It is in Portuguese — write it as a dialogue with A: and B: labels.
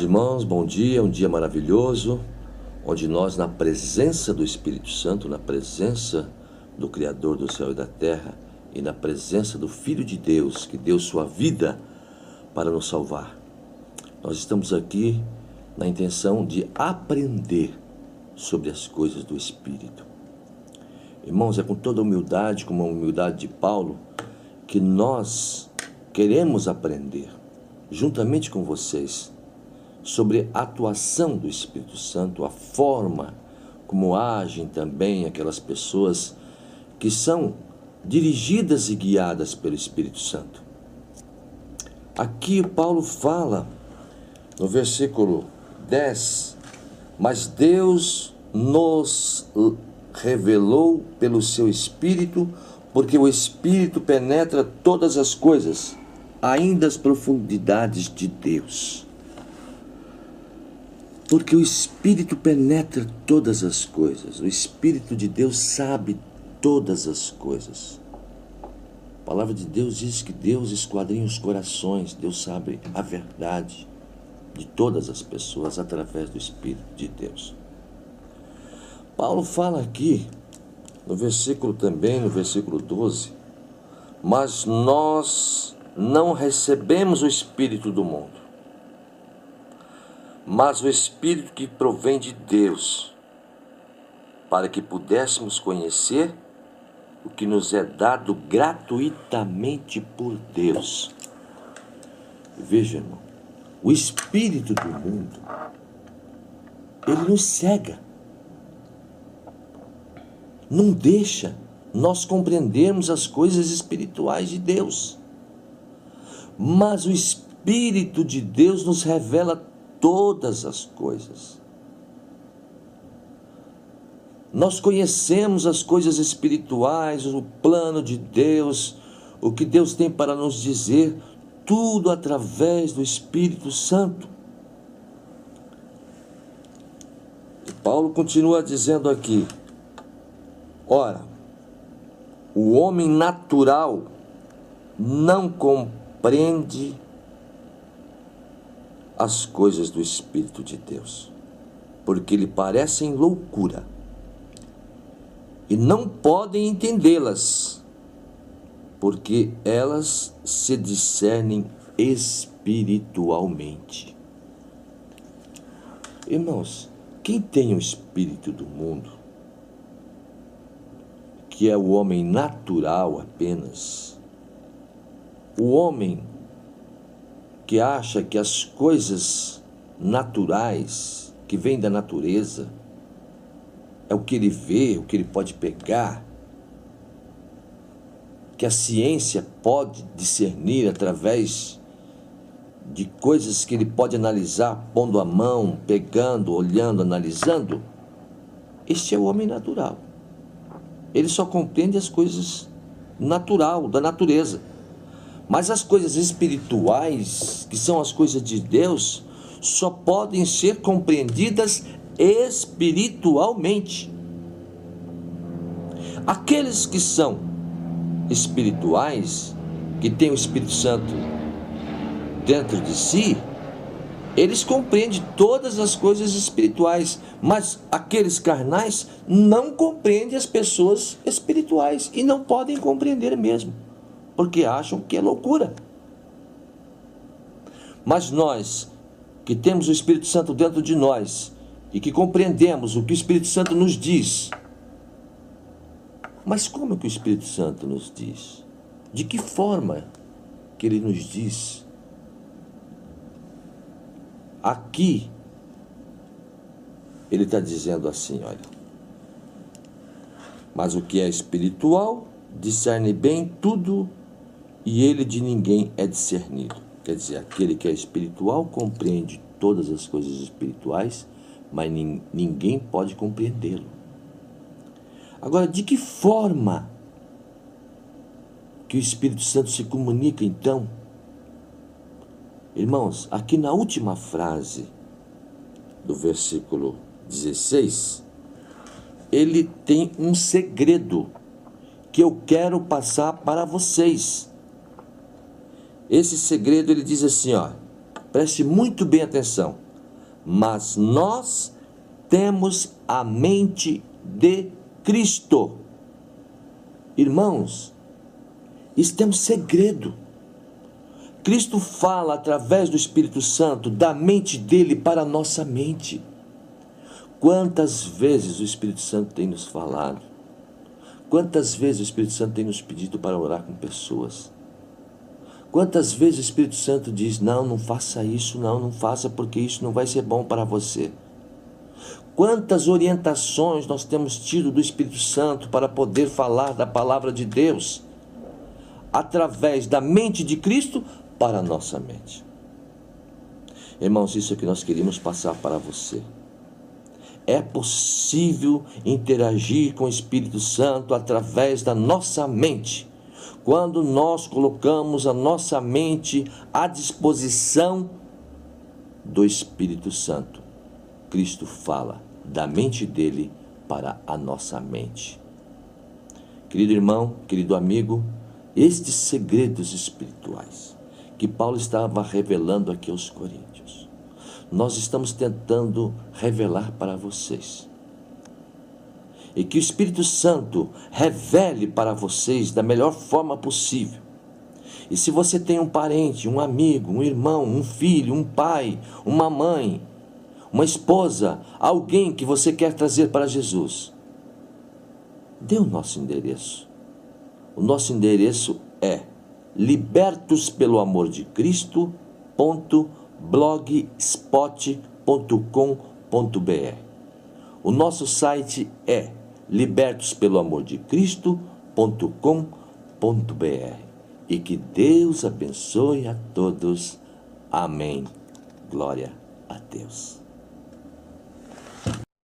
A: Irmãos, bom dia, um dia maravilhoso, onde nós, na presença do Espírito Santo, na presença do Criador do céu e da terra e na presença do Filho de Deus, que deu sua vida para nos salvar, nós estamos aqui na intenção de aprender sobre as coisas do Espírito. Irmãos, é com toda humildade, como a humildade de Paulo, que nós queremos aprender, juntamente com vocês, sobre a atuação do Espírito Santo, a forma como agem também aquelas pessoas que são dirigidas e guiadas pelo Espírito Santo. Aqui Paulo fala no versículo 10: Mas Deus nos revelou pelo seu Espírito, porque o Espírito penetra todas as coisas, ainda as profundidades de Deus. Porque o Espírito penetra todas as coisas, o Espírito de Deus sabe todas as coisas. A palavra de Deus diz que Deus esquadrinha os corações, Deus sabe a verdade de todas as pessoas através do Espírito de Deus. Paulo fala aqui, no versículo também, no versículo 12, mas nós não recebemos o Espírito do mundo, mas o Espírito que provém de Deus, para que pudéssemos conhecer o que nos é dado gratuitamente por Deus. Veja, irmão, o espírito do mundo, ele nos cega. Não deixa nós compreendermos as coisas espirituais de Deus. Mas o Espírito de Deus nos revela todas as coisas. Nós conhecemos as coisas espirituais, o plano de Deus, o que Deus tem para nos dizer, tudo através do Espírito Santo. E Paulo continua dizendo aqui: ora, o homem natural não compreende as coisas do Espírito de Deus, porque lhe parecem loucura e não podem entendê-las, porque elas se discernem espiritualmente. Irmãos, quem tem o espírito do mundo, que é o homem natural apenas, o homem que acha que as coisas naturais que vêm da natureza, é o que ele vê, o que ele pode pegar, que a ciência pode discernir através de coisas que ele pode analisar, pondo a mão, pegando, olhando, analisando. Este é o homem natural. Ele só compreende as coisas natural, da natureza. Mas as coisas espirituais, que são as coisas de Deus, só podem ser compreendidas espiritualmente. Aqueles que são espirituais, que têm o Espírito Santo dentro de si, eles compreendem todas as coisas espirituais, mas aqueles carnais não compreendem as pessoas espirituais e não podem compreender mesmo, porque acham que é loucura. Mas nós, que temos o Espírito Santo dentro de nós, e que compreendemos o que o Espírito Santo nos diz. Mas como é que o Espírito Santo nos diz? De que forma que ele nos diz? Aqui, ele está dizendo assim: olha. Mas o que é espiritual discerne bem tudo e ele de ninguém é discernido. Quer dizer, aquele que é espiritual compreende todas as coisas espirituais mas ninguém pode compreendê-lo. Agora, de que forma que o Espírito Santo se comunica então? Irmãos, aqui na última frase do versículo 16, ele tem um segredo que eu quero passar para vocês. Esse segredo ele diz assim, ó: Preste muito bem atenção. Mas nós temos a mente de Cristo. Irmãos, isso é um segredo. Cristo fala através do Espírito Santo da mente dele para a nossa mente. Quantas vezes o Espírito Santo tem nos falado? Quantas vezes o Espírito Santo tem nos pedido para orar com pessoas? Quantas vezes o Espírito Santo diz: Não, não faça isso, não, não faça, porque isso não vai ser bom para você. Quantas orientações nós temos tido do Espírito Santo para poder falar da palavra de Deus através da mente de Cristo para a nossa mente. Irmãos, isso é que nós queríamos passar para você. É possível interagir com o Espírito Santo através da nossa mente quando nós colocamos a nossa mente à disposição do Espírito Santo. Cristo fala da mente dele para a nossa mente. Querido irmão, querido amigo, estes segredos espirituais que Paulo estava revelando aqui aos Coríntios, nós estamos tentando revelar para vocês e que o Espírito Santo revele para vocês da melhor forma possível. E se você tem um parente, um amigo, um irmão, um filho, um pai, uma mãe, uma esposa, alguém que você quer trazer para Jesus, dê o nosso endereço. O nosso endereço é libertos pelo amor de. O nosso site é libertos pelo amor de Cristo.com.br. E que Deus abençoe a todos. Amém. Glória a Deus.